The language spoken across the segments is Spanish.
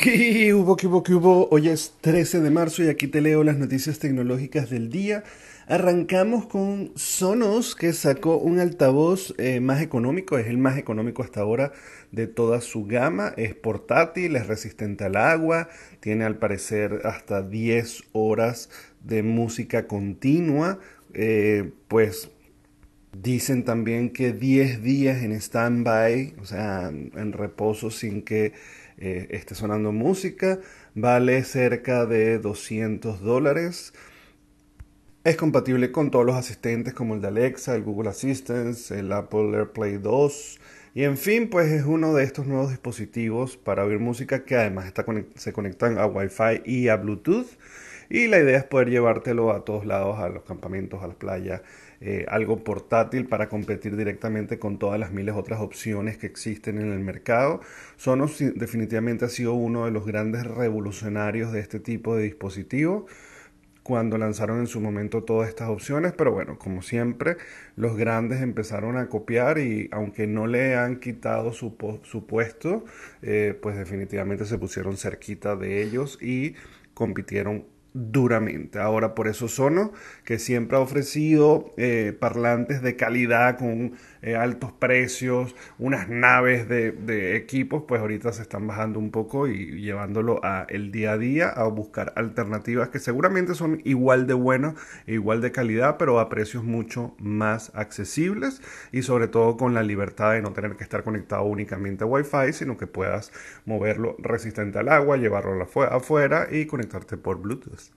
¿Qué hubo, qué hubo, qué hubo? Hoy es 13 de marzo y aquí te leo las noticias tecnológicas del día. Arrancamos con Sonos, que sacó un altavoz eh, más económico, es el más económico hasta ahora de toda su gama. Es portátil, es resistente al agua, tiene al parecer hasta 10 horas de música continua. Eh, pues dicen también que 10 días en stand-by, o sea, en reposo sin que eh, esté sonando música. Vale cerca de 200 dólares. Es compatible con todos los asistentes como el de Alexa, el Google Assistant, el Apple AirPlay 2. Y en fin, pues es uno de estos nuevos dispositivos para oír música que además está se conectan a Wi-Fi y a Bluetooth. Y la idea es poder llevártelo a todos lados, a los campamentos, a las playas, eh, algo portátil para competir directamente con todas las miles otras opciones que existen en el mercado. Sonos definitivamente ha sido uno de los grandes revolucionarios de este tipo de dispositivo cuando lanzaron en su momento todas estas opciones, pero bueno, como siempre, los grandes empezaron a copiar y aunque no le han quitado su, puesto, eh, pues definitivamente se pusieron cerquita de ellos y compitieron duramente. Ahora por eso Sono, que siempre ha ofrecido eh, parlantes de calidad con eh, altos precios, unas naves de, equipos, pues ahorita se están bajando un poco y llevándolo a el día a día a buscar alternativas que seguramente son igual de buenas e igual de calidad, pero a precios mucho más accesibles y sobre todo con la libertad de no tener que estar conectado únicamente a Wi-Fi, sino que puedas moverlo resistente al agua, llevarlo afuera y conectarte por Bluetooth.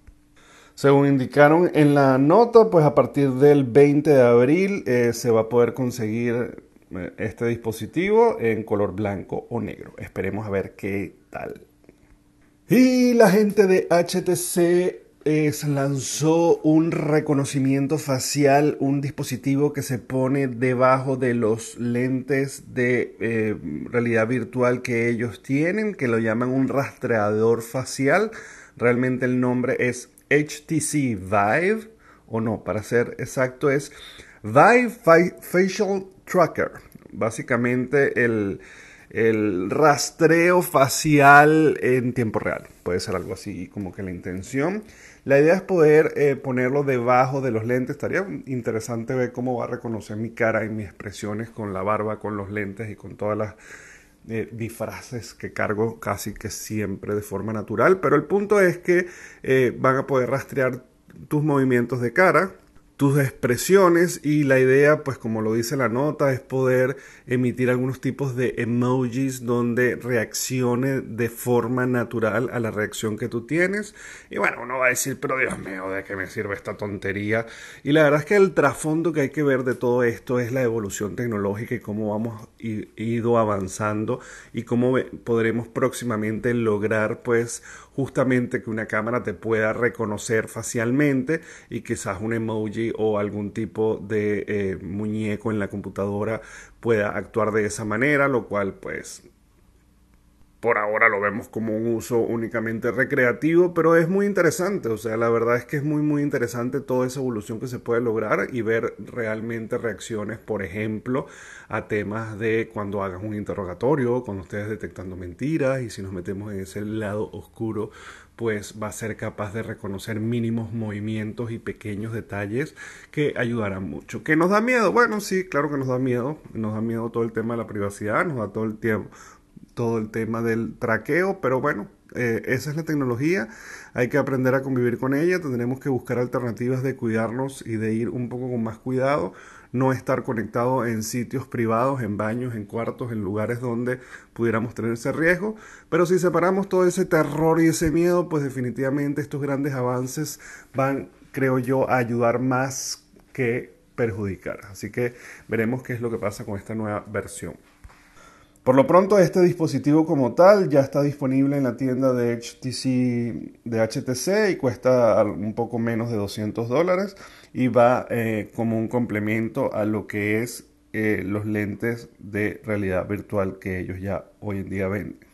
Según indicaron en la nota, pues a partir del 20 de abril eh, se va a poder conseguir eh, este dispositivo en color blanco o negro. Esperemos a ver qué tal. Y la gente de HTC lanzó un reconocimiento facial, un dispositivo que se pone debajo de los lentes de eh, realidad virtual que ellos tienen, que lo llaman un rastreador facial. Realmente el nombre es HTC Vive, o no, para ser exacto es Vive Facial Tracker. Básicamente el, rastreo facial en tiempo real. Puede ser algo así como que la intención. La idea es poder eh, ponerlo debajo de los lentes. Estaría interesante ver cómo va a reconocer mi cara y mis expresiones con la barba, con los lentes y con todas las eh, disfraces que cargo casi que siempre de forma natural, pero el punto es que eh, van a poder rastrear tus movimientos de cara, tus expresiones y la idea, pues como lo dice la nota, es poder emitir algunos tipos de emojis donde reaccione de forma natural a la reacción que tú tienes. Y bueno, uno va a decir, pero Dios mío, ¿de qué me sirve esta tontería? Y la verdad es que el trasfondo que hay que ver de todo esto es la evolución tecnológica y cómo vamos ido avanzando y cómo podremos próximamente lograr pues justamente que una cámara te pueda reconocer facialmente y quizás un emoji o algún tipo de eh, muñeco en la computadora pueda actuar de esa manera, lo cual pues por ahora lo vemos como un uso únicamente recreativo, pero es muy interesante, o sea, la verdad es que es muy muy interesante toda esa evolución que se puede lograr y ver realmente reacciones, por ejemplo, a temas de cuando hagas un interrogatorio, cuando estés detectando mentiras y si nos metemos en ese lado oscuro, pues va a ser capaz de reconocer mínimos movimientos y pequeños detalles que ayudarán mucho. ¿Que nos da miedo? Bueno, sí, claro que nos da miedo, nos da miedo todo el tema de la privacidad, nos da todo el tiempo todo el tema del traqueo, pero bueno, eh, esa es la tecnología, hay que aprender a convivir con ella, tendremos que buscar alternativas de cuidarnos y de ir un poco con más cuidado, no estar conectado en sitios privados, en baños, en cuartos, en lugares donde pudiéramos tener ese riesgo, pero si separamos todo ese terror y ese miedo, pues definitivamente estos grandes avances van, creo yo, a ayudar más que perjudicar. Así que veremos qué es lo que pasa con esta nueva versión. Por lo pronto, este dispositivo como tal ya está disponible en la tienda de HTC, de HTC y cuesta un poco menos de 200 dólares y va eh, como un complemento a lo que es eh, los lentes de realidad virtual que ellos ya hoy en día venden.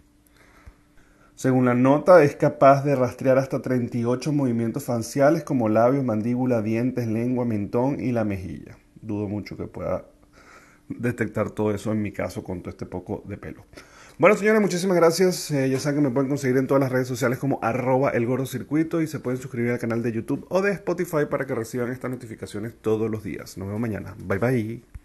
Según la nota, es capaz de rastrear hasta 38 movimientos faciales como labios, mandíbula, dientes, lengua, mentón y la mejilla. Dudo mucho que pueda detectar todo eso en mi caso con todo este poco de pelo. Bueno, señores, muchísimas gracias. Eh, ya saben que me pueden conseguir en todas las redes sociales como arroba el circuito y se pueden suscribir al canal de YouTube o de Spotify para que reciban estas notificaciones todos los días. Nos vemos mañana. Bye bye.